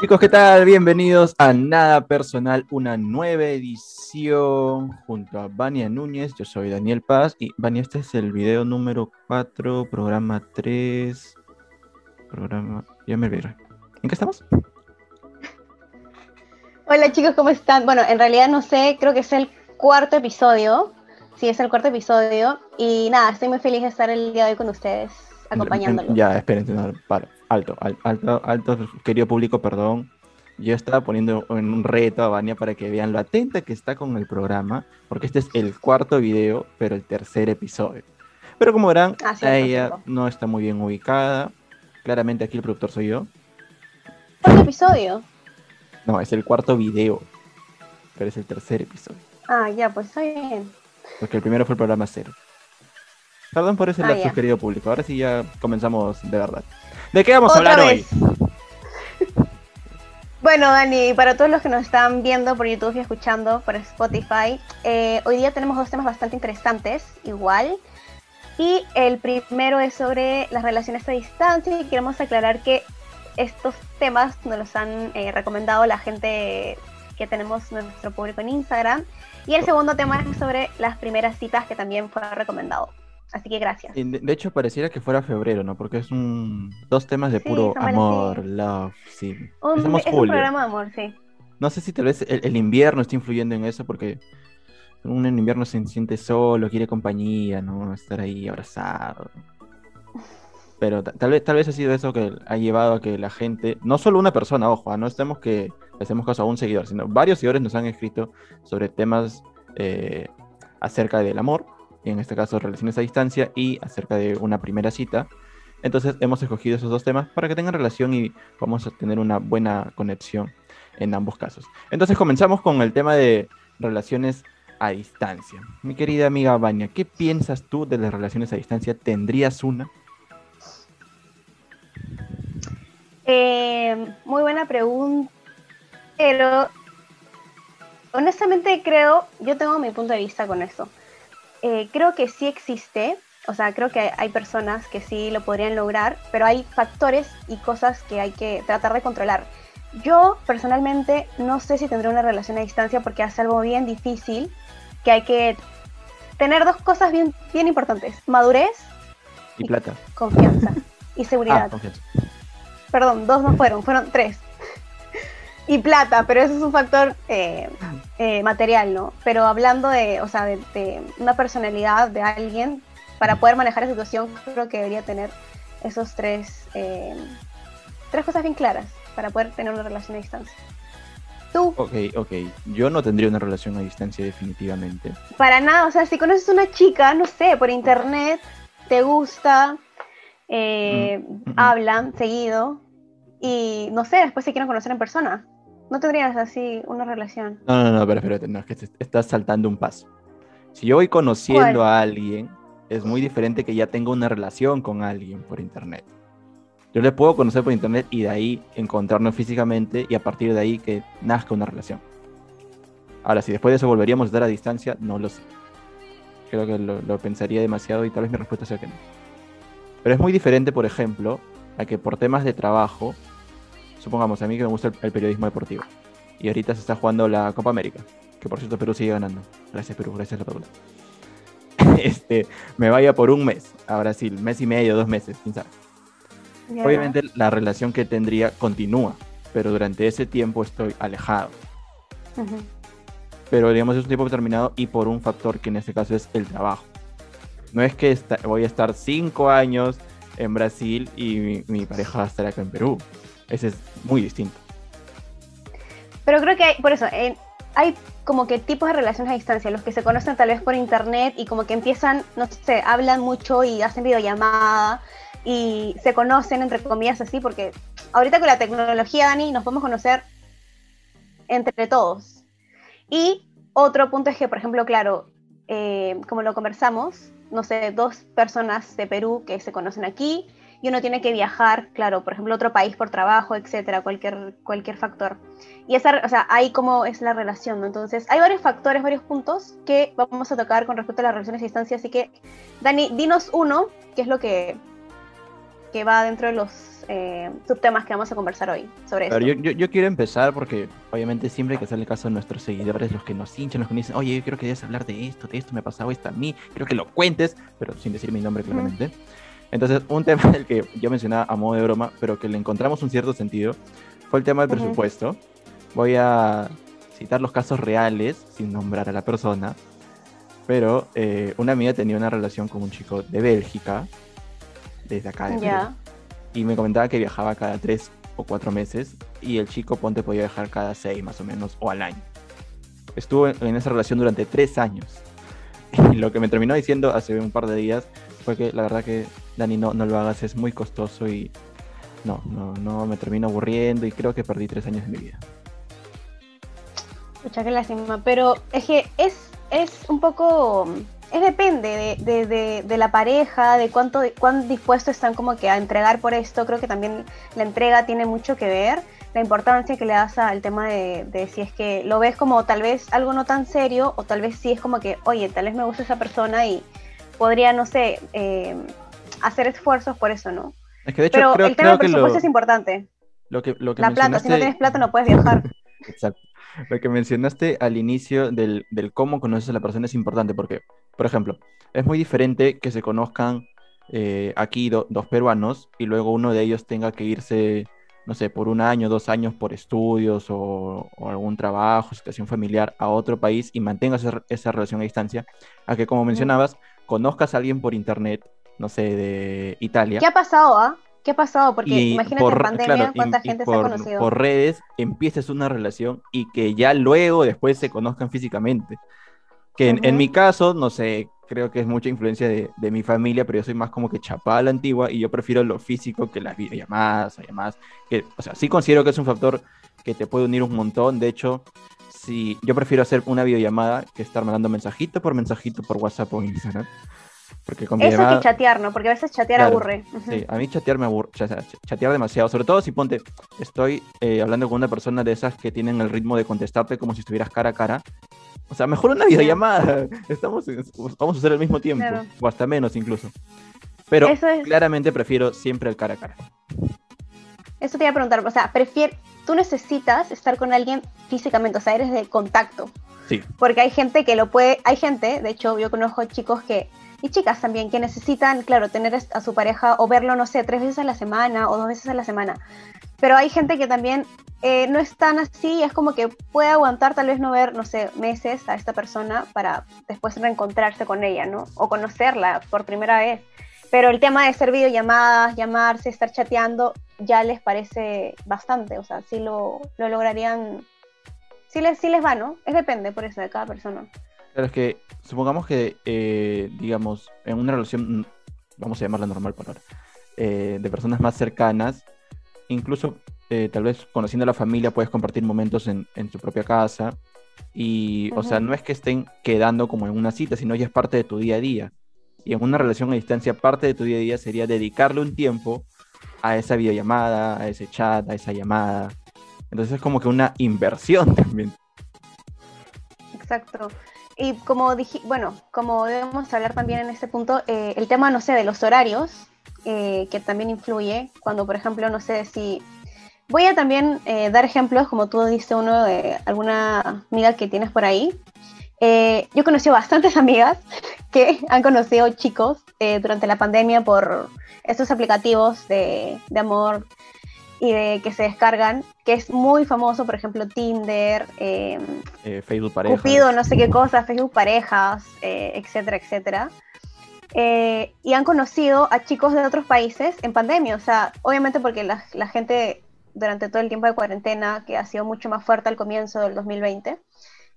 Chicos, ¿qué tal? Bienvenidos a Nada Personal, una nueva edición junto a Vania Núñez. Yo soy Daniel Paz y Vania, este es el video número 4, programa 3, programa... Ya me olvidé. ¿En qué estamos? Hola chicos, ¿cómo están? Bueno, en realidad no sé, creo que es el cuarto episodio. Sí, es el cuarto episodio. Y nada, estoy muy feliz de estar el día de hoy con ustedes, acompañándolos. Ya, espérense, no, para. Alto, alto, alto, querido público, perdón. Yo estaba poniendo en un reto a Vania para que vean lo atenta que está con el programa, porque este es el cuarto video, pero el tercer episodio. Pero como verán, Ah, cierto, ella cierto. no está muy bien ubicada. Claramente aquí el productor soy yo. ¿Cuarto episodio? No, es el cuarto video, pero es el tercer episodio, Ah, ya, pues está bien. porque el primero fue el programa cero. Perdón por ese Ah, lapsus, querido público. Ahora sí ya comenzamos de verdad. ¿De qué vamos a hablar vez. hoy? Bueno, Dani, para todos los que nos están viendo por YouTube y escuchando por Spotify, eh, hoy día tenemos dos temas bastante interesantes, igual. Y el primero es sobre las relaciones a distancia y queremos aclarar que estos temas nos los han eh, recomendado la gente que tenemos nuestro público en Instagram. Y el segundo tema es sobre las primeras citas que también fue recomendado. Así que gracias. De, hecho, pareciera que fuera febrero, ¿no? Porque es un dos temas de Sí, puro amor, love, sí. Un- Estamos es un julio. programa de amor, sí. No sé si tal vez el, el invierno está influyendo en eso, porque uno en invierno se siente solo, quiere compañía, ¿no? Estar ahí abrazado. Pero ta- tal vez, tal vez ha sido eso que ha llevado a que la gente, no solo una persona, ojo, ah, no estemos que le hacemos caso a un seguidor, sino varios seguidores nos han escrito sobre temas eh, acerca del amor, en este caso relaciones a distancia, y acerca de una primera cita. Entonces hemos escogido esos dos temas para que tengan relación y vamos a tener una buena conexión en ambos casos. Entonces comenzamos con el tema de relaciones a distancia. Mi querida amiga Vania, ¿qué piensas tú de las relaciones a distancia? ¿Tendrías una? Eh, muy buena pregunta. Pero honestamente creo, yo tengo mi punto de vista con esto. Eh, creo que sí existe, o sea, creo que hay personas que sí lo podrían lograr, pero hay factores y cosas que hay que tratar de controlar. Yo personalmente no sé si tendré una relación a distancia porque hace algo bien difícil, que hay que tener dos cosas bien, bien importantes, madurez, Y Y- plata. confianza y Ah, seguridad. confianza. Perdón, dos no fueron, fueron tres. Y plata, pero eso es un factor eh, eh, material, ¿no? Pero hablando de, o sea, de, de una personalidad de alguien, para poder manejar la situación, creo que debería tener esos tres, eh, tres cosas bien claras para poder tener una relación a distancia. Tú, Ok, ok. Yo no tendría una relación a distancia definitivamente. para nada, o sea, si conoces una chica, no sé, por internet, te gusta, eh, Mm, mm, mm. hablan seguido y no sé, después se quieren conocer en persona. No tendrías así una relación. No, no, no, pero espérate, no, es que te- estás saltando un paso. Si yo voy conociendo ¿Cuál? a alguien, es muy diferente que ya tenga una relación con alguien por internet. Yo le puedo conocer por internet y de ahí encontrarnos físicamente y a partir de ahí que nazca una relación. Ahora, si después de eso volveríamos a estar a distancia, no lo sé. Creo que lo, lo pensaría demasiado y tal vez mi respuesta sea que no. Pero es muy diferente, por ejemplo, a que por temas de trabajo, supongamos a mí que me gusta el- el periodismo deportivo y ahorita se está jugando la Copa América, que por cierto Perú sigue ganando. Gracias Perú, gracias la Padula. Este, me vaya por un mes a Brasil, mes y medio, dos meses, quién sabe. Ya. Obviamente la relación que tendría continúa, pero durante ese tiempo estoy alejado. Ujú. Pero digamos es un tiempo determinado y por un factor que en este caso es el trabajo. No es que voy a estar cinco años en Brasil y mi, mi pareja va a estar acá en Perú. Ese es muy distinto. Pero creo que hay, por eso, hay como que tipos de relaciones a distancia, los que se conocen tal vez por internet y como que empiezan, no sé, hablan mucho y hacen videollamada y se conocen entre comillas así, porque ahorita con la tecnología, Dani, nos podemos conocer entre todos. Y otro punto es que, por ejemplo, claro, eh, como lo conversamos, no sé, dos personas de Perú que se conocen aquí y uno tiene que viajar, claro, por ejemplo, a otro país por trabajo, etcétera, cualquier, cualquier factor. Y esa, o sea, ahí cómo es la relación, ¿no? Entonces, hay varios factores, varios puntos que vamos a tocar con respecto a las relaciones a distancia, así que, Dani, dinos uno, que es lo que que va dentro de los eh, subtemas que vamos a conversar hoy sobre esto. Yo, yo, yo, quiero empezar porque obviamente siempre hay que hacerle caso a nuestros seguidores, los que nos hinchan, los que nos dicen, oye, yo creo que debes hablar de esto, de esto me ha pasado esto a mí, quiero que lo cuentes, pero sin decir mi nombre claramente. Entonces, un tema del que yo mencionaba a modo de broma, pero que le encontramos un cierto sentido, fue el tema del presupuesto. Voy a citar los casos reales, sin nombrar a la persona, pero eh, una amiga tenía una relación con un chico de Bélgica, desde acá de y me comentaba que viajaba cada tres o cuatro meses, y el chico, ponte, podía viajar cada seis más o menos, o al año. Estuvo en, esa relación durante tres años. Lo que me terminó diciendo hace un par de días fue que la verdad que, Dani, no, no lo hagas, es muy costoso y no, no, no, me termino aburriendo y creo que perdí tres años de mi vida. Mucha que lástima, pero es que es, es un poco, es depende de, de, la pareja, de cuánto, cuán dispuestos están como que a entregar por esto. Creo que también la entrega tiene mucho que ver, la importancia que le das al tema de, si es que lo ves como tal vez algo no tan serio o tal vez sí es como que, oye, tal vez me gusta esa persona y podría, no sé, eh, hacer esfuerzos por eso, ¿no? Es que de hecho, Pero creo, el tema del presupuesto lo, es importante. lo que, lo que La plata, si no tienes plata no puedes viajar. Exacto. Lo que mencionaste al inicio del, del cómo conoces a la persona es importante porque, por ejemplo, es muy diferente que se conozcan eh, aquí do- dos peruanos y luego uno de ellos tenga que irse, no sé, por un año, dos años por estudios o, o algún trabajo, situación familiar a otro país y mantengas esa, esa relación a distancia, a que como mencionabas, conozcas a alguien por internet, no sé, de Italia. ¿Qué ha pasado, ah? ¿Qué ha pasado? Porque Y imagínate por- pandemia claro, cuánta y gente por, se ha conocido. por redes empieces una relación y que ya luego después se conozcan físicamente. Que en, en mi caso, no sé, creo que es mucha influencia de, de mi familia, pero yo soy más como que chapada a la antigua y yo prefiero lo físico que las videollamadas, llamadas, que, o sea, sí considero que es un factor que te puede unir un montón. De hecho, si yo prefiero hacer una videollamada que estar mandando mensajito por mensajito por WhatsApp o Instagram. Porque Eso que chatear, ¿no? Porque a veces chatear Claro, aburre. Sí, a mí chatear me aburre, chatear demasiado, sobre todo si ponte, estoy eh, hablando con una persona de esas que tienen el ritmo de contestarte como si estuvieras cara a cara. O sea, mejor una videollamada. Estamos, vamos a hacer al mismo tiempo, Claro. o hasta menos incluso. Pero es- claramente prefiero siempre el cara a cara. Eso te iba a preguntar, o sea, prefier, tú necesitas estar con alguien físicamente, o sea, eres de contacto. Sí, Porque hay gente que lo puede, hay gente, de hecho yo conozco chicos que, y chicas también, que necesitan, claro, tener a su pareja o verlo, no sé, tres veces a la semana o dos veces a la semana. Pero hay gente que también eh, no es tan así, es como que puede aguantar tal vez no ver, no sé, meses a esta persona para después reencontrarse con ella, ¿no? O conocerla por primera vez. Pero el tema de hacer videollamadas, llamarse, estar chateando, ya les parece bastante, o sea, sí lo, lo lograrían, sí les, sí les va, ¿no? Es depende por eso de cada persona. Pero es que supongamos que, eh, digamos, en una relación, vamos a llamarla normal por ahora, eh, de personas más cercanas, incluso eh, tal vez conociendo a la familia puedes compartir momentos en, en tu propia casa. Y, o sea, no es que estén quedando como en una cita, sino ya es parte de tu día a día. Y en una relación a distancia, parte de tu día a día sería dedicarle un tiempo a esa videollamada, a ese chat, a esa llamada. Entonces es como que una inversión también. Exacto. Y como dije, bueno, como debemos hablar también en este punto, eh, el tema, no sé, de los horarios, eh, que también influye, cuando, por ejemplo, no sé si... Voy a también eh, dar ejemplos, como tú diste uno de alguna amiga que tienes por ahí. Eh, yo conocí bastantes amigas que han conocido chicos eh, durante la pandemia por estos aplicativos de, de amor y de que se descargan, que es muy famoso, por ejemplo, Tinder, eh, Eh, Facebook pareja. Cupido, no sé qué cosa, Facebook parejas, eh, etcétera, etcétera. Eh, y han conocido a chicos de otros países en pandemia, o sea, obviamente porque la, la gente durante todo el tiempo de cuarentena, que ha sido mucho más fuerte al comienzo del 2020,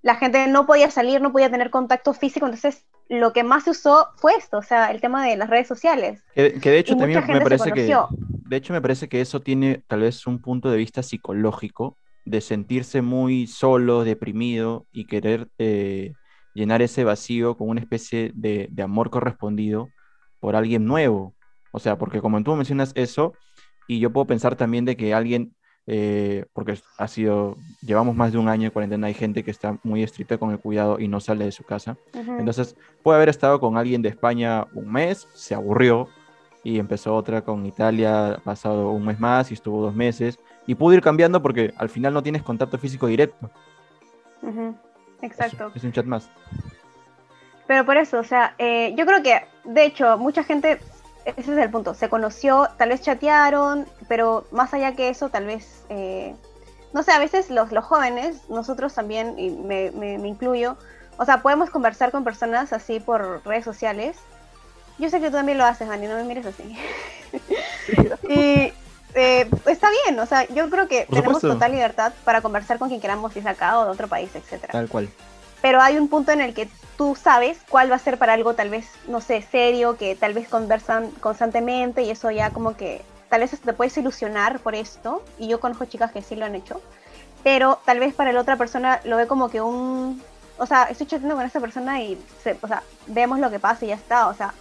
la gente no podía salir, no podía tener contacto físico, entonces lo que más se usó fue esto, o sea, el tema de las redes sociales. Que, que de hecho Y también me parece que. De hecho me parece que eso tiene tal vez un punto de vista psicológico, de sentirse muy solo, deprimido y querer eh, llenar ese vacío con una especie de, de amor correspondido por alguien nuevo. O sea, porque como tú mencionas eso, y yo puedo pensar también de que alguien, eh, porque ha sido, llevamos más de un año de cuarentena, hay gente que está muy estricta con el cuidado y no sale de su casa. Entonces, puede haber estado con alguien de España un mes, se aburrió y empezó otra con Italia pasado un mes más y estuvo dos meses y pudo ir cambiando porque al final no tienes contacto físico directo. Exacto. Es, un chat más. Pero por eso, o sea, eh, yo creo que, de hecho, mucha gente, ese es el punto, se conoció, tal vez chatearon, pero más allá que eso, tal vez, eh, no sé, a veces los, los jóvenes, nosotros también, y me, me, me incluyo, o sea, podemos conversar con personas así por redes sociales. Yo sé que tú también lo haces, Dani, no me mires así. y eh, está bien, o sea, yo creo que tenemos total libertad para conversar con quien queramos, si es acá o de otro país, etcétera. Tal cual. Pero hay un punto en el que tú sabes cuál va a ser para algo tal vez, no sé, serio, que tal vez conversan constantemente y eso ya como que tal vez te puedes ilusionar por esto, y yo conozco chicas que sí lo han hecho, pero tal vez para la otra persona lo ve como que un, o sea, estoy chateando con esta persona y, o sea, vemos lo que pasa y ya está, o sea,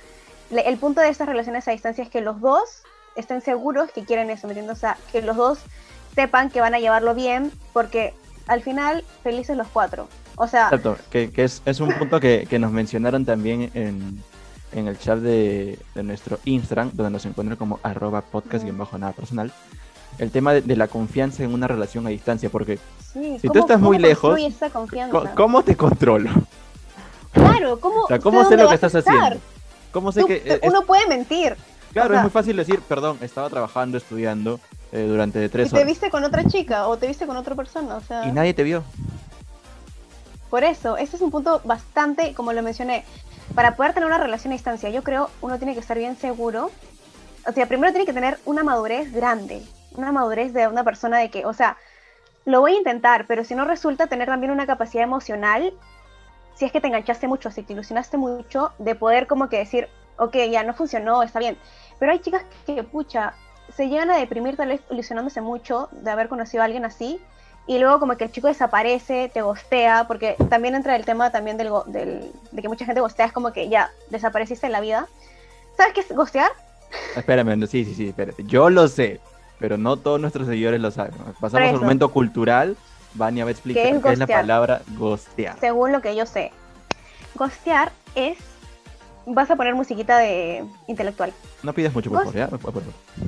el punto de estas relaciones a distancia es que los dos estén seguros que quieren eso, ¿me entiendes? O sea, que los dos sepan que van a llevarlo bien, porque al final, felices los cuatro. O sea... Exacto, que, es, es, un punto que, que, nos mencionaron también en, en el chat de, de, nuestro Instagram, donde nos encuentran como arroba podcast y bajo nada personal. El tema de, de, la confianza en una relación a distancia, porque sí, si tú estás muy lejos, ¿cómo te controlo? Claro, ¿cómo, o sea, ¿cómo sé lo que estás haciendo? ¿Cómo sé que uno puede mentir. Claro, es muy fácil decir, perdón, estaba trabajando, estudiando eh, durante tres horas. Y te viste con otra chica o te viste con otra persona, o sea... Y nadie te vio. Por eso, ese es un punto bastante, como lo mencioné, para poder tener una relación a distancia, yo creo uno tiene que estar bien seguro. O sea, primero tiene que tener una madurez grande, una madurez de una persona de que, o sea, lo voy a intentar, pero si no resulta tener también una capacidad emocional, si es que te enganchaste mucho, si te ilusionaste mucho, de poder como que decir, ok, ya no funcionó, está bien. Pero hay chicas que, pucha, se llegan a deprimir tal vez ilusionándose mucho de haber conocido a alguien así y luego como que el chico desaparece, te gostea, porque también entra el tema también del, del, de que mucha gente gostea, es como que ya desapareciste en la vida. ¿Sabes qué es gostear? Espérame, sí, sí, sí, espérate. Yo lo sé, pero no todos nuestros seguidores lo saben. Pasamos al momento cultural, Vania va a explicar qué es, qué es la palabra gostear. Según lo que yo sé. Gostear es vas a poner musiquita de intelectual. No pides mucho, por favor.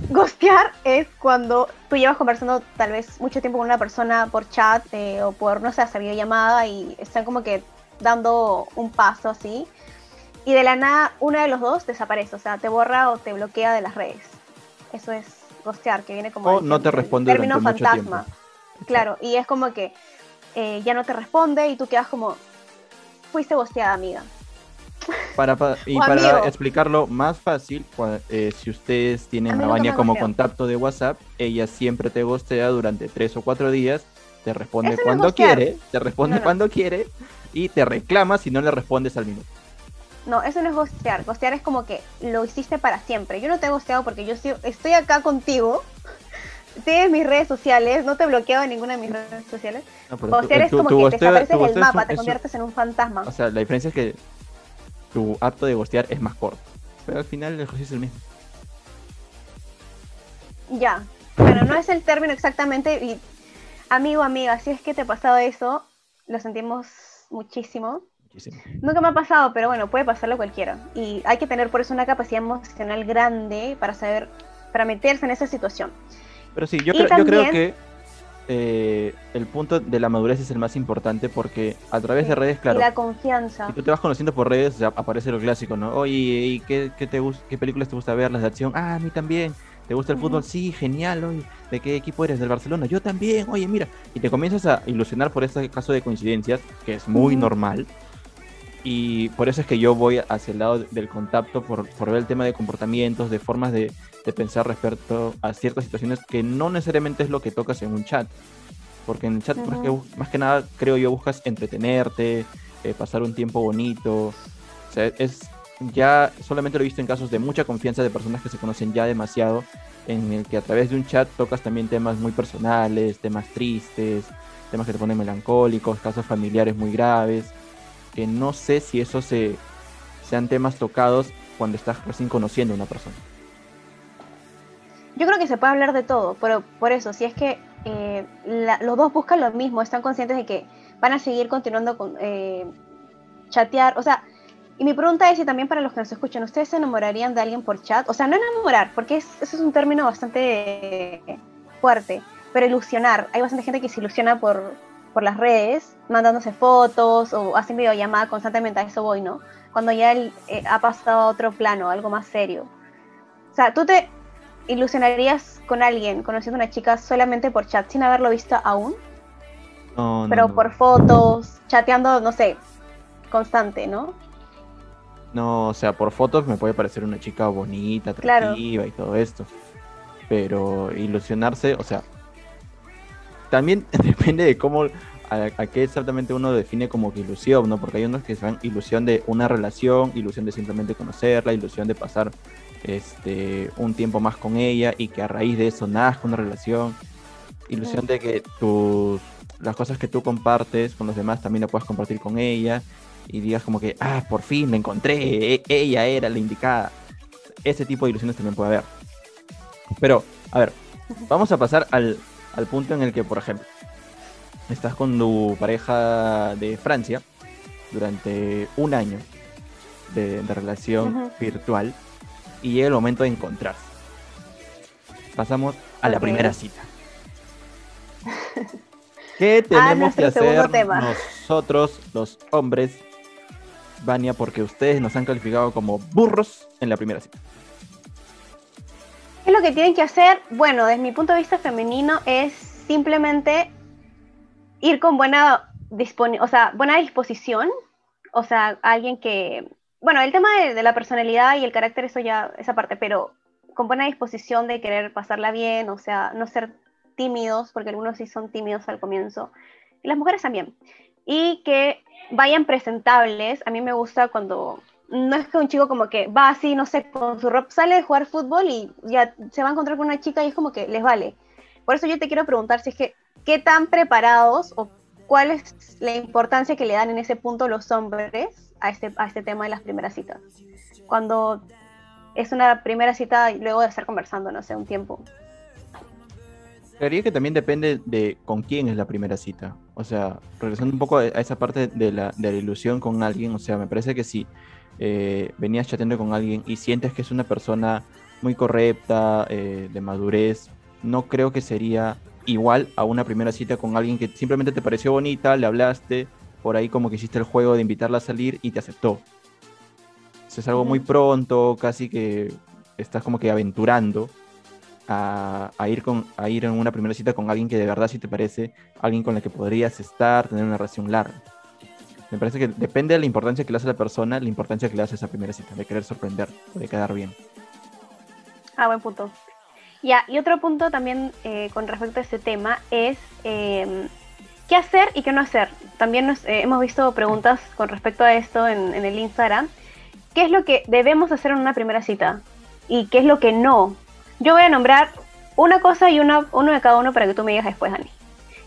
Gostear es cuando tú llevas conversando tal vez mucho tiempo con una persona por chat eh, o por, no sé, hasta videollamada y están como que dando un paso así. Y de la nada, uno de los dos desaparece, o sea, te borra o te bloquea de las redes. Eso es gostear, que viene como... O no te responde término fantasma. Claro, y es como que eh, ya no te responde y tú quedas como, fuiste gosteada, amiga. Para, y para explicarlo más fácil, eh, si ustedes tienen a Vania como contacto de WhatsApp, ella siempre te gostea durante tres o cuatro días, te responde cuando quiere, te responde cuando quiere y te reclama si no le respondes al minuto. No, eso no es gostear. Gostear es como que lo hiciste para siempre. Yo no te he gosteado porque yo estoy acá contigo. Tienes mis redes sociales, no te he bloqueado en ninguna de mis redes sociales. gostear es como que te desapareces del mapa, te conviertes en un fantasma. O sea, la diferencia es que tu acto de gostear es más corto. Pero al final el ejercicio es el mismo. Ya. Bueno, no es el término exactamente. Y amigo, amiga, si es que te ha pasado eso, lo sentimos muchísimo. Muchísimo. Nunca me ha pasado, pero bueno, puede pasarlo cualquiera. Y hay que tener por eso una capacidad emocional grande para saber, para meterse en esa situación. Pero sí, yo, yo creo que eh, el punto de la madurez es el más importante porque a través de redes, claro. Y la confianza. Si tú te vas conociendo por redes, ya aparece lo clásico, ¿no? Oye, ¿y qué, qué, te qué películas te gusta ver? ¿Las de acción? Ah, a mí también. ¿Te gusta el fútbol? Sí, genial. Oye, ¿de qué equipo eres? ¿Del Barcelona? Yo también. Oye, mira. Y te comienzas a ilusionar por este caso de coincidencias, que es muy normal. Y por eso es que yo voy hacia el lado del contacto, por, por ver el tema de comportamientos, de formas de, de pensar respecto a ciertas situaciones que no necesariamente es lo que tocas en un chat. Porque en el chat, más, que, más, que, nada, creo yo, buscas entretenerte, eh, pasar un tiempo bonito. O sea, es ya solamente lo he visto en casos de mucha confianza de personas que se conocen ya demasiado, en el que a través de un chat tocas también temas muy personales, temas tristes, temas que te ponen melancólicos, casos familiares muy graves, que no sé si eso se, sean temas tocados cuando estás recién conociendo a una persona. Yo creo que se puede hablar de todo, pero por eso, si es que eh, los dos buscan lo mismo, están conscientes de que van a seguir continuando con eh, chatear, o sea, Y mi pregunta es, y también para los que nos escuchan, ¿ustedes se enamorarían de alguien por chat? O sea, no enamorar, porque eso es un término bastante fuerte, pero ilusionar. Hay bastante gente que se ilusiona por, por las redes, mandándose fotos o hacen videollamada constantemente, a eso voy, ¿no? Cuando ya él, eh, ha pasado a otro plano, algo más serio. O sea, ¿tú te ilusionarías con alguien, conociendo a una chica solamente por chat, sin haberlo visto aún? No, Pero no. por fotos, chateando, no sé, constante, ¿no? No, o sea, por fotos me puede parecer una chica bonita, Claro. atractiva y todo esto. Pero ilusionarse, o sea, también depende de cómo, a, qué exactamente uno define como que ilusión, ¿no? Porque hay unos que van ilusión de una relación, ilusión de simplemente conocerla, ilusión de pasar este, un tiempo más con ella y que a raíz de eso nazca una relación, ilusión de que tus, las cosas que tú compartes con los demás también la puedas compartir con ella y digas como que, ah, por fin la encontré, e- ella era la indicada. Ese tipo de ilusiones también puede haber. Pero, a ver, vamos a pasar al, al punto en el que, por ejemplo, estás con tu pareja de Francia durante un año de, de relación virtual y llega el momento de encontrarse. Pasamos a la primera cita. ¿Qué tenemos que hacer tema. nosotros, los hombres, Vania, porque ustedes nos han calificado como burros en la primera cita? ¿Qué es lo que tienen que hacer? Bueno, desde mi punto de vista femenino es simplemente ir con buena, o sea, buena disposición, o sea, alguien que, bueno, el tema de, de la personalidad y el carácter, eso ya, esa parte, pero con buena disposición de querer pasarla bien, o sea, no ser tímidos, porque algunos sí son tímidos al comienzo, y las mujeres también, y que vayan presentables, a mí me gusta cuando no es que un chico como que va así, no sé, con su ropa, sale de jugar fútbol y ya se va a encontrar con una chica y es como que les vale. Por eso yo te quiero preguntar si es que, ¿qué tan preparados o cuál es la importancia que le dan en ese punto los hombres a este, a este tema de las primeras citas? Cuando es una primera cita y luego de estar conversando, no sé, un tiempo. Creería que también depende de con quién es la primera cita. O sea, regresando un poco a esa parte de la, de la ilusión con alguien, o sea, me parece que si eh, venías chateando con alguien y sientes que es una persona muy correcta, eh, de madurez, no creo que sería igual a una primera cita con alguien que simplemente te pareció bonita, le hablaste, por ahí como que hiciste el juego de invitarla a salir y te aceptó. Eso es algo muy pronto, casi que estás como que aventurando a, a ir con, a ir en una primera cita con alguien que de verdad sí te parece alguien con el que podrías estar, tener una relación larga. Me parece que depende de la importancia que le hace la persona, la importancia que le hace esa primera cita, de querer sorprender, de quedar bien. Ah, buen punto. Ya, y otro punto también eh, con respecto a este tema es eh, qué hacer y qué no hacer. También nos, eh, hemos visto preguntas con respecto a esto en, en el Instagram. ¿Qué es lo que debemos hacer en una primera cita? ¿Y qué es lo que no? Yo voy a nombrar una cosa y una, uno de cada uno para que tú me digas después, Dani.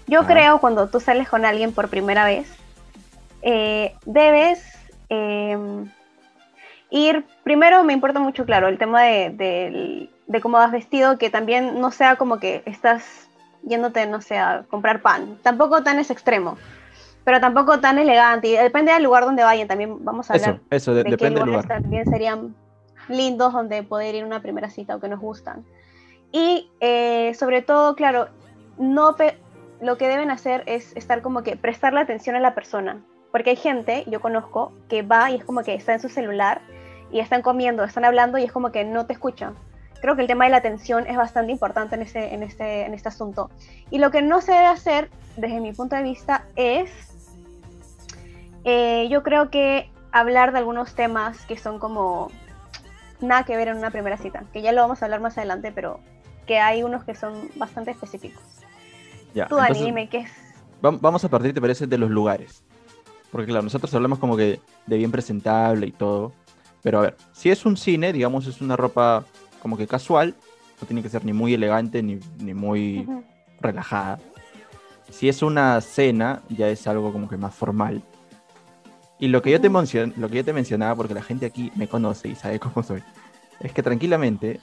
Yo Ajá. creo cuando tú sales con alguien por primera vez, eh, debes eh, ir, primero me importa mucho, claro, el tema de, del- de cómo vas vestido, que también no sea como que estás yéndote, no sé, a comprar pan. Tampoco tan es extremo, pero tampoco tan elegante. Y depende del lugar donde vayan, también vamos a hablar Eso, eso, de- de qué depende del lugar. también serían lindos donde poder ir a una primera cita o que nos gustan. Y eh, sobre todo, claro, no lo que deben hacer es estar como que prestarle atención a la persona. Porque hay gente, yo conozco, que va y es como que está en su celular y están comiendo, están hablando y es como que no te escuchan. Creo que el tema de la atención es bastante importante en este, en este, en este asunto. Y lo que no se debe hacer, desde mi punto de vista, es, eh, yo creo que hablar de algunos temas que son como nada que ver en una primera cita, que ya lo vamos a hablar más adelante, pero que hay unos que son bastante específicos. Ya, Tú, Dani, entonces, dime qué es. vam- vamos a partir, ¿te parece, de los lugares? Porque claro, nosotros hablamos como que de bien presentable y todo. Pero a ver, si es un cine, digamos, es una ropa como que casual, no tiene que ser ni muy elegante ni, ni muy relajada. Si es una cena, ya es algo como que más formal. Y lo que, yo te lo que yo te mencionaba, porque la gente aquí me conoce y sabe cómo soy, es que tranquilamente,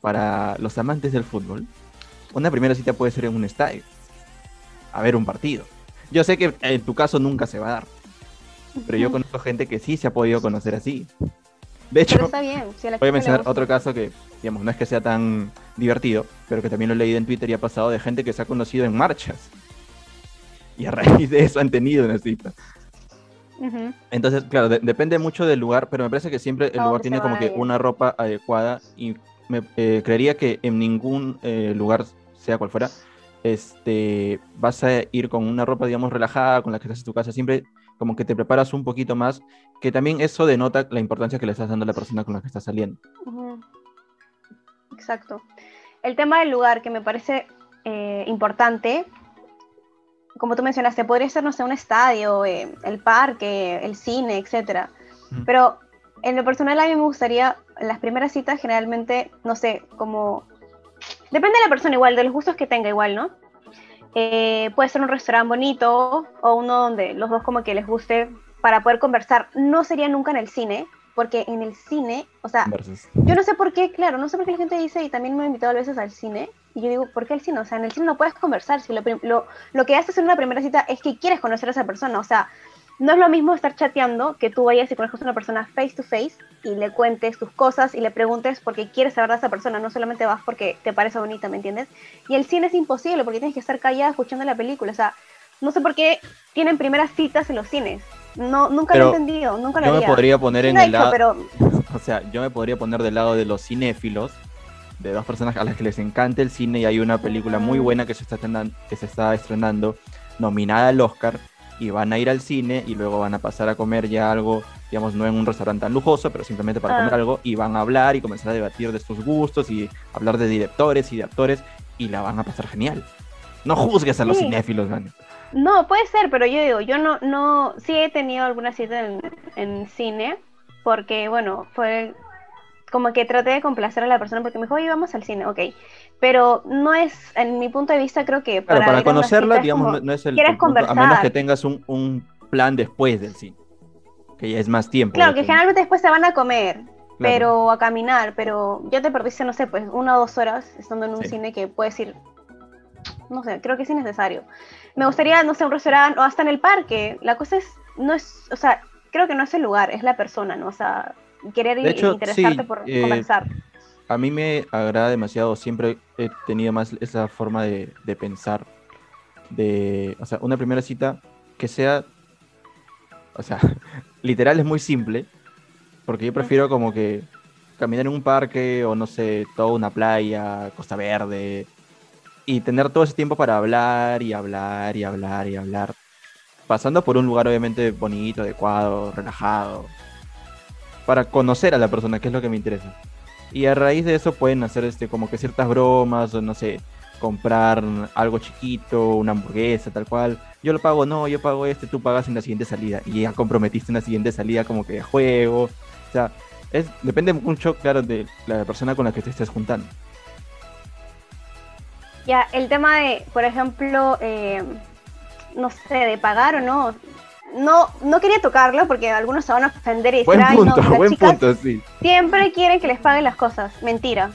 para los amantes del fútbol, una primera cita puede ser en un estadio, a ver un partido. Yo sé que en tu caso nunca se va a dar, pero yo conozco gente que sí se ha podido conocer así. De hecho, Pero está bien. Si a la voy a mencionar otro caso que, digamos, no es que sea tan divertido, pero que también lo he leído en Twitter y ha pasado de gente que se ha conocido en marchas. Y a raíz de eso han tenido una cita. Entonces, claro, de- depende mucho del lugar, pero me parece que siempre el lugar tiene como que una ropa adecuada y me eh, creería que en ningún eh, lugar, sea cual fuera, este, vas a ir con una ropa, digamos, relajada, con la que estás en tu casa, siempre como que te preparas un poquito más, que también eso denota la importancia que le estás dando a la persona con la que estás saliendo. Exacto. El tema del lugar que me parece eh, importante, como tú mencionaste, podría ser, no sé, un estadio, eh, el parque, el cine. Ujú. Pero en lo personal a mí me gustaría, en las primeras citas generalmente, no sé, como... Depende de la persona igual, de los gustos que tenga igual, ¿no? Eh, puede ser un restaurante bonito o uno donde los dos como que les guste para poder conversar. No sería nunca en el cine, porque en el cine, o sea, Versus. yo no sé por qué, claro, no sé por qué la gente dice, y también me he invitado a veces al cine, y yo digo, ¿por qué el cine? O sea, en el cine no puedes conversar, si lo, lo, lo que haces en una primera cita es que quieres conocer a esa persona, o sea, no es lo mismo estar chateando que tú vayas y conozcas a una persona face to face y le cuentes tus cosas y le preguntes porque quieres saber de esa persona, no solamente vas porque te parece bonita, ¿me entiendes? Y el cine es imposible porque tienes que estar callada escuchando la película, o sea, no sé por qué tienen primeras citas en los cines. No, nunca lo Pero he entendido, nunca lo Yo me podría poner en lo el lado, pero o sea, yo me podría poner del lado de los cinéfilos, de dos personas a las que les encanta el cine y hay una película muy Mm. buena que se está estrenan- que se está estrenando, nominada al Oscar, y van a ir al cine y luego van a pasar a comer ya algo, digamos, no en un restaurante tan lujoso, pero simplemente para Ah. comer algo, y van a hablar y comenzar a debatir de sus gustos y hablar de directores y de actores, y la van a pasar genial. No juzgues a los Sí. cinéfilos, man. No, puede ser, pero yo digo, yo no, no, sí he tenido alguna cita en, en cine, porque bueno, fue como que traté de complacer a la persona porque me dijo, oye, vamos al cine, ok. Pero no es, en mi punto de vista, creo que Claro, para, una conocerla, digamos, como, no, es el, ¿quieres punto, a menos conversar? que tengas un, un plan después del cine, que ya es más tiempo. Claro, que generalmente después se van a comer, Claro. pero a caminar, pero ya te perdiste, no sé, pues una o dos horas estando en un Sí. cine que puedes ir, no sé, creo que es innecesario. Me gustaría, no sé, un restaurante o hasta en el parque. La cosa es, no es, o sea, creo que no es el lugar, es la persona, ¿no? O sea, querer De hecho, interesarte sí, por eh, conversar. A mí me agrada demasiado, siempre he tenido más esa forma de, de pensar, de, o sea, una primera cita que sea, o sea, literal es muy simple, porque yo prefiero como que caminar en un parque o no sé, toda una playa, Costa Verde, y tener todo ese tiempo para hablar y hablar y hablar y hablar, pasando por un lugar obviamente bonito, adecuado, relajado, para conocer a la persona, que es lo que me interesa. Y a raíz de eso pueden hacer este como que ciertas bromas o no sé, comprar algo chiquito, una hamburguesa, tal cual. Yo lo pago, no, yo pago este, tú pagas en la siguiente salida. Y ya comprometiste una siguiente salida como que de juego. O sea, depende mucho, claro, de la persona con la que te estés juntando. Ya, el tema de, por ejemplo, eh, no sé, de pagar o no. No, no quería tocarlo porque algunos se van a ofender y decir, Buen "Ay, punto, no, buen punto, sí. siempre quieren que les paguen las cosas. Mentira.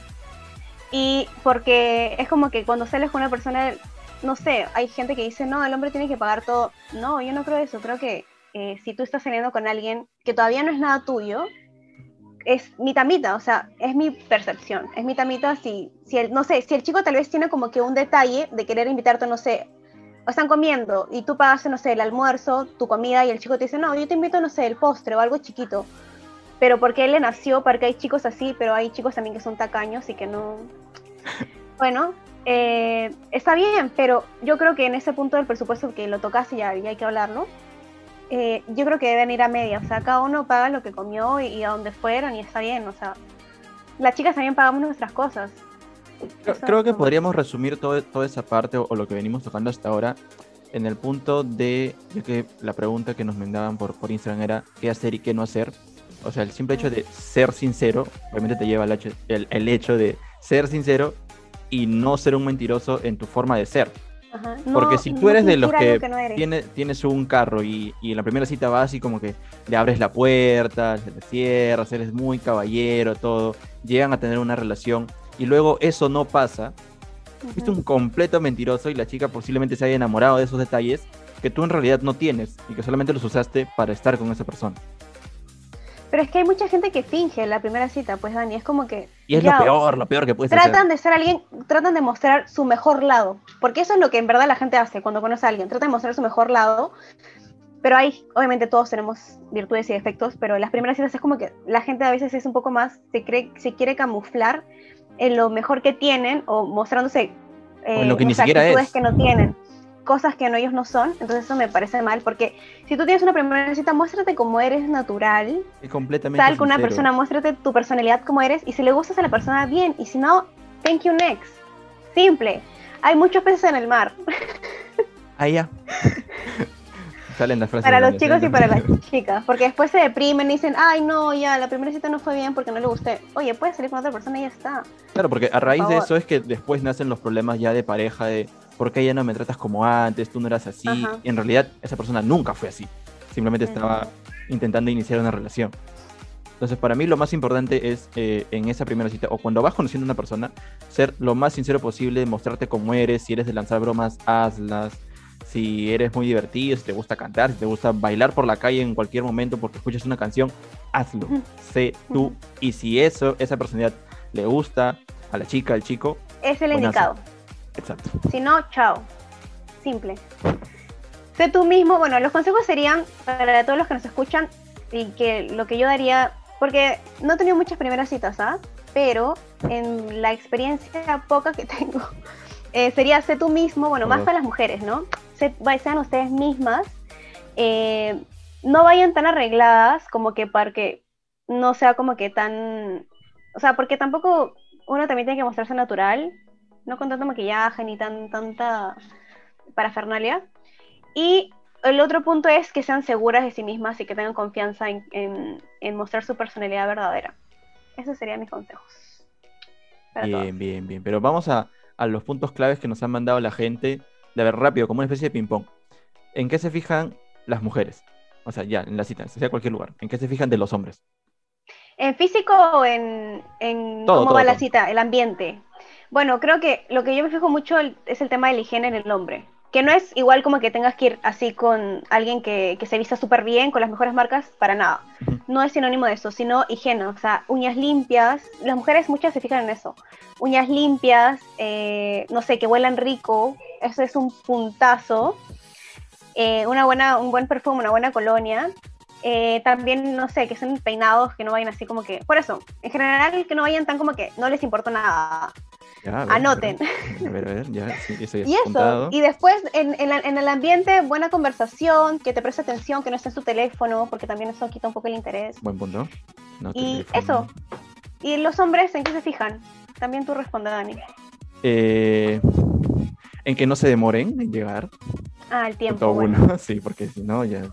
Y porque es como que cuando sales con una persona, no sé, hay gente que dice, no, el hombre tiene que pagar todo. No, yo no creo eso. Creo que eh, si tú estás saliendo con alguien que todavía no es nada tuyo, es mi tamita, o sea, es mi percepción. Es mi tamita si, si el, no sé, si el chico tal vez tiene como que un detalle de querer invitarte, no sé, o están comiendo y tú pagas, no sé, el almuerzo, tu comida y el chico te dice, no, yo te invito, no sé, el postre o algo chiquito pero porque él le nació, porque hay chicos así, pero hay chicos también que son tacaños y que no... Bueno, eh, está bien, pero yo creo que en ese punto del presupuesto que lo tocaste ya, ya hay que hablarlo, eh, yo creo que deben ir a media, o sea, cada uno paga lo que comió y, y a dónde fueron y está bien, o sea, las chicas también pagamos nuestras cosas. Creo, creo que podríamos resumir todo, toda esa parte o, o lo que venimos tocando hasta ahora en el punto de, de que la pregunta que nos mandaban por, por Instagram era qué hacer y qué no hacer. O sea, el simple hecho de ser sincero, obviamente te lleva al hecho, el, el hecho de ser sincero y no ser un mentiroso en tu forma de ser. Ajá. Porque No- si tú eres de los algo que, no tiene- tienes un carro y, y en la primera cita vas y como que le abres la puerta, se le cierras, eres muy caballero, todo, llegan a tener una relación y luego eso no pasa, fuiste Ujú. un completo mentiroso y la chica posiblemente se haya enamorado de esos detalles que tú en realidad no tienes y que solamente los usaste para estar con esa persona. Pero es que hay mucha gente que finge la primera cita, pues Dani, es como que... Y es ya, lo peor, lo peor que puedes Tratan hacer. de ser alguien, tratan de mostrar su mejor lado, porque eso es lo que en verdad la gente hace cuando conoce a alguien, trata de mostrar su mejor lado, pero hay, obviamente todos tenemos virtudes y defectos, pero en las primeras citas es como que la gente a veces es un poco más, se, cree, se quiere camuflar en lo mejor que tienen o mostrándose O en lo que no ni siquiera actitudes es. que no tienen, cosas que no, ellos no son, entonces eso me parece mal, porque si tú tienes una primera cita, muéstrate como eres natural, completamente sal con una persona, muéstrate tu personalidad como eres y si le gustas a la persona, bien, y si no, thank you next. Simple. Hay muchos peces en el mar, Ah, ya. Salen las frases. para los chicos y para las chicas, porque después se deprimen y dicen, ay no, ya, la primera cita no fue bien porque no le gusté. Oye, puedes salir con otra persona y ya está. Claro, porque a raíz de eso es que después nacen los problemas ya de pareja, de por qué ya no me tratas como antes, tú no eras así. Ajá. Y en realidad esa persona nunca fue así. Simplemente estaba intentando iniciar una relación. Entonces, para mí lo más importante es eh, en esa primera cita o cuando vas conociendo a una persona, ser lo más sincero posible, mostrarte cómo eres, si eres de lanzar bromas, hazlas. Si eres muy divertido, si te gusta cantar, si te gusta bailar por la calle en cualquier momento porque escuchas una canción, hazlo. Sé tú. Y si eso, esa personalidad le gusta a la chica, al chico, Es el Buenazo. indicado. exacto. Si no, chao. Simple. Sé tú mismo. Bueno, los consejos serían para todos los que nos escuchan y que lo que yo daría, porque no he tenido muchas primeras citas, ¿ah? Pero en la experiencia poca que tengo, eh, sería sé tú mismo, bueno, más para las mujeres, ¿no? Se, sean ustedes mismas. eh, no vayan tan arregladas como que para que no sea como que tan... O sea, porque tampoco uno también tiene que mostrarse natural, no con tanto maquillaje ni tan tanta parafernalia. Y el otro punto es que sean seguras de sí mismas y que tengan confianza en, en- en mostrar su personalidad verdadera. Esos serían mis consejos. Todos. Bien, bien, bien. Pero vamos a, a los puntos claves que nos han mandado la gente. De ver rápido, como una especie de ping-pong. ¿En qué se fijan las mujeres? O sea, ya, en la cita, sea cualquier lugar. ¿En qué se fijan de los hombres? ¿En físico o en, en Todo, cómo todo, va la cita, el ambiente? Bueno, creo que lo que yo me fijo mucho es el tema de la higiene en el hombre. Que no es igual como que tengas que ir así con alguien que, que se vista súper bien, con las mejores marcas, para nada. No es sinónimo de eso, sino higiene. O sea, uñas limpias. Las mujeres muchas se fijan en eso. Uñas limpias, eh, no sé, que huelan rico. Eso es un puntazo. Eh, una buena, un buen perfume, una buena colonia. Eh, también, no sé, que sean peinados, que no vayan así como que. Por eso, en general, que no vayan tan como que no les importa nada. Ya, a ver, Anoten. A ver, a ver, ya, sí, eso ya Y eso, y después en, en la- en el ambiente, buena conversación, que te preste atención, que no esté en su teléfono, porque también eso quita un poco el interés. Buen punto. No, Y teléfono. eso. ¿Y los hombres en qué se fijan? También tú responde, Dani. Eh, en que no se demoren en llegar. Ah, el tiempo. bueno. uno. Sí, porque si no, ya.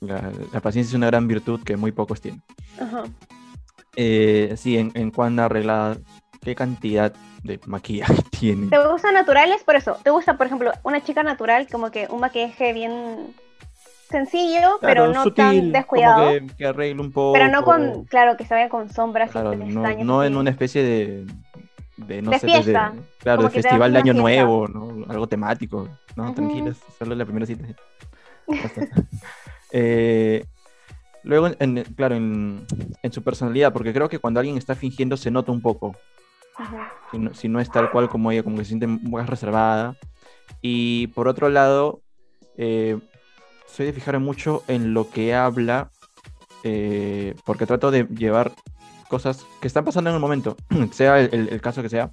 La, la paciencia es una gran virtud que muy pocos tienen. Ajá. Eh, sí, en, en cuán arreglada, qué cantidad de maquillaje tiene. ¿Te gustan naturales? Por eso, ¿te gusta, por ejemplo, una chica natural, como que un maquillaje bien sencillo, pero no sutil, tan descuidado? Que, que arregle un poco. Pero no con, claro, que se vaya con sombras Claro, y no, no en una especie de. de no De sé, fiesta, de, claro, como de festival de Año fiesta. Nuevo, ¿no? Algo temático. No, Ujú. tranquilas, solo la primera cita. Eh, luego, en- claro, en, en su personalidad, porque creo que cuando alguien está fingiendo se nota un poco. Si no, es tal cual como ella, como que se siente más reservada. Y por otro lado, eh, soy de fijarme mucho en lo que habla, eh, porque trato de llevar cosas que están pasando en el momento, sea el, caso que sea,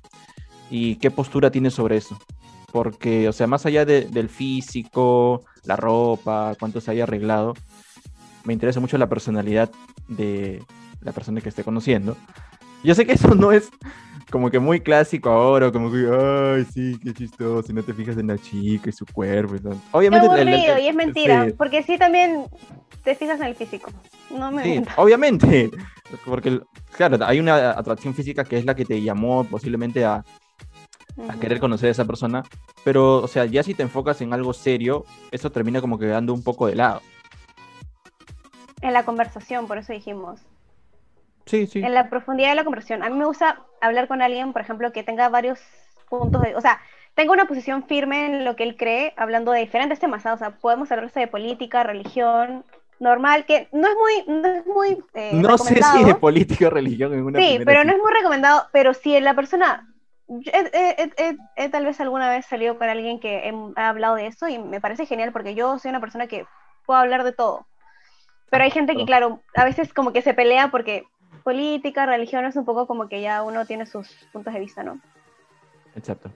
y qué postura tiene sobre eso. Porque, o sea, más allá de- del físico, la ropa, cuánto se haya arreglado, me interesa mucho la personalidad de la persona que esté conociendo. Yo sé que eso no es como que muy clásico ahora, como que, ay, sí, qué chistoso, y no te fijas en la chica y su cuerpo y tal. Qué Obviamente, el- el- aburrido, el- y es mentira, sí, porque sí también te fijas en el físico. No me sí, obviamente, porque, claro, hay una atracción física que es la que te llamó posiblemente a, a querer conocer a esa persona, pero, o sea, ya si te enfocas en algo serio, eso termina como quedando un poco de lado. En la conversación, por eso dijimos. Sí, sí. En la profundidad de la conversación. A mí me gusta hablar con alguien, por ejemplo, que tenga varios puntos de... O sea, tengo una posición firme en lo que él cree, hablando de diferentes temas, ¿ah? o sea, podemos hablar de política, religión, normal, que no es muy, no es muy eh, No sé si de política o religión en una Sí, pero no es muy recomendado, pero si la persona, he, he- tal vez alguna vez salido con alguien que ha hablado de eso y me parece genial porque yo soy una persona que puedo hablar de todo. Pero hay gente que, claro, a veces como que se pelea porque política, religión es un poco como que ya uno tiene sus puntos de vista, ¿no? Exacto.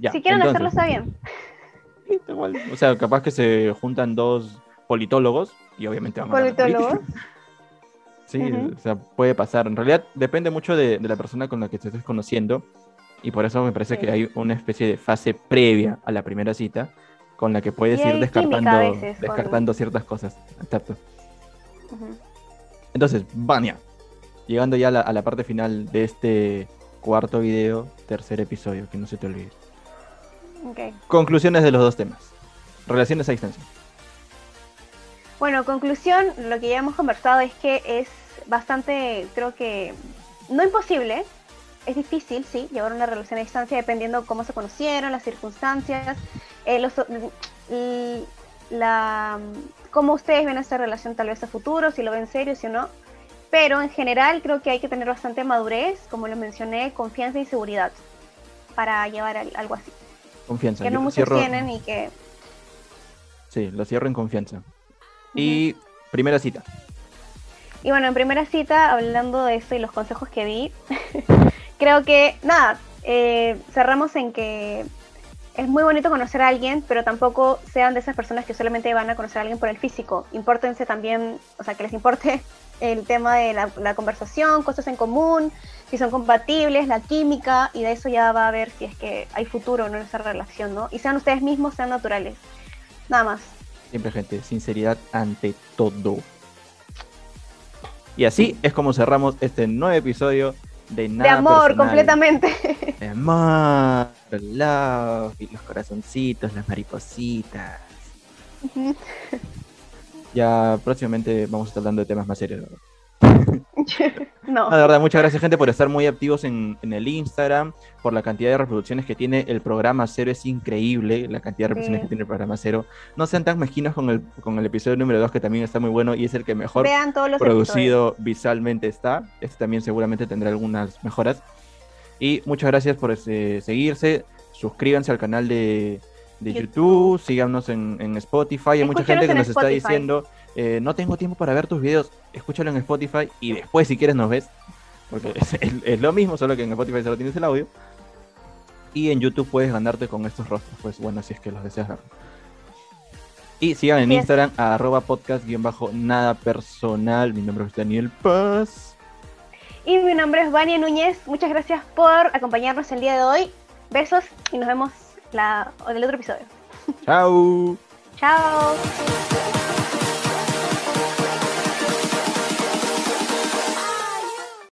Ya, si quieren hacerlo está bien. O sea, capaz que se juntan dos politólogos y obviamente a de Politólogos. política. Sí, Ujú. o sea, puede pasar. En realidad depende mucho de, de la persona con la que te estés conociendo y por eso me parece Sí. que hay una especie de fase previa a la primera cita con la que puedes Y ir descartando, a con- descartando ciertas cosas. Exacto. Ujú. Entonces, Vania, llegando ya a la, a la parte final de este cuarto video, tercer episodio, que no se te olvide. Ok. Conclusiones de los dos temas. Relaciones a distancia. Bueno, conclusión, lo que ya hemos conversado es que es bastante, creo que, no imposible, es difícil, sí, llevar una relación a distancia dependiendo cómo se conocieron, las circunstancias, eh, los, la, cómo ustedes ven esta relación tal vez a futuro, si lo ven serio, si o no. Pero en general creo que hay que tener bastante madurez, como lo mencioné, confianza y seguridad para llevar al- algo así. Confianza. Que no muchos cierro- tienen y que... Sí, lo cierro en confianza. Y primera cita. Y bueno, en primera cita, hablando de esto y los consejos que di, creo que, nada, eh, cerramos en que es muy bonito conocer a alguien, pero tampoco sean de esas personas que solamente van a conocer a alguien por el físico. Impórtense también, o sea, que les importe el tema de la, conversación, cosas en común, si son compatibles, la química, y de eso ya va a ver si es que hay futuro o no en esa relación, ¿no? Y sean ustedes mismos, sean naturales. Nada más. Siempre, gente, sinceridad ante todo. Y así es como cerramos este nuevo episodio de Nada de amor, Personal. completamente. De amor, love, y los corazoncitos, las maripositas. Ya próximamente vamos a estar hablando de temas más serios. no. No, de verdad, muchas gracias, gente, por estar muy activos en, en el Instagram, por la cantidad de reproducciones que tiene el programa Cero. Es increíble la cantidad de reproducciones Sí. que tiene el programa Cero. No sean tan mezquinos con el, con el episodio número 2, que también está muy bueno y es el que mejor Vean todos los episodios. producido visualmente está. Este también seguramente tendrá algunas mejoras. Y muchas gracias por eh, seguirse. Suscríbanse al canal de, de YouTube. YouTube. Síganos en, en Spotify. Hay mucha gente que nos está diciendo: eh, No tengo tiempo para ver tus videos. Escúchalo en Spotify y después, si quieres, nos ves. Porque es, es- es lo mismo, solo que en Spotify solo tienes el audio. Y en YouTube puedes ganarte con estos rostros. Pues bueno, si es que los deseas ver. Y sigan en. Instagram a arroba podcast guion bajo nada personal. Mi nombre es Daniel Paz. Y mi nombre es Vania Núñez. Muchas gracias por acompañarnos el día de hoy. Besos y nos vemos la, en el otro episodio. Chao. Chao.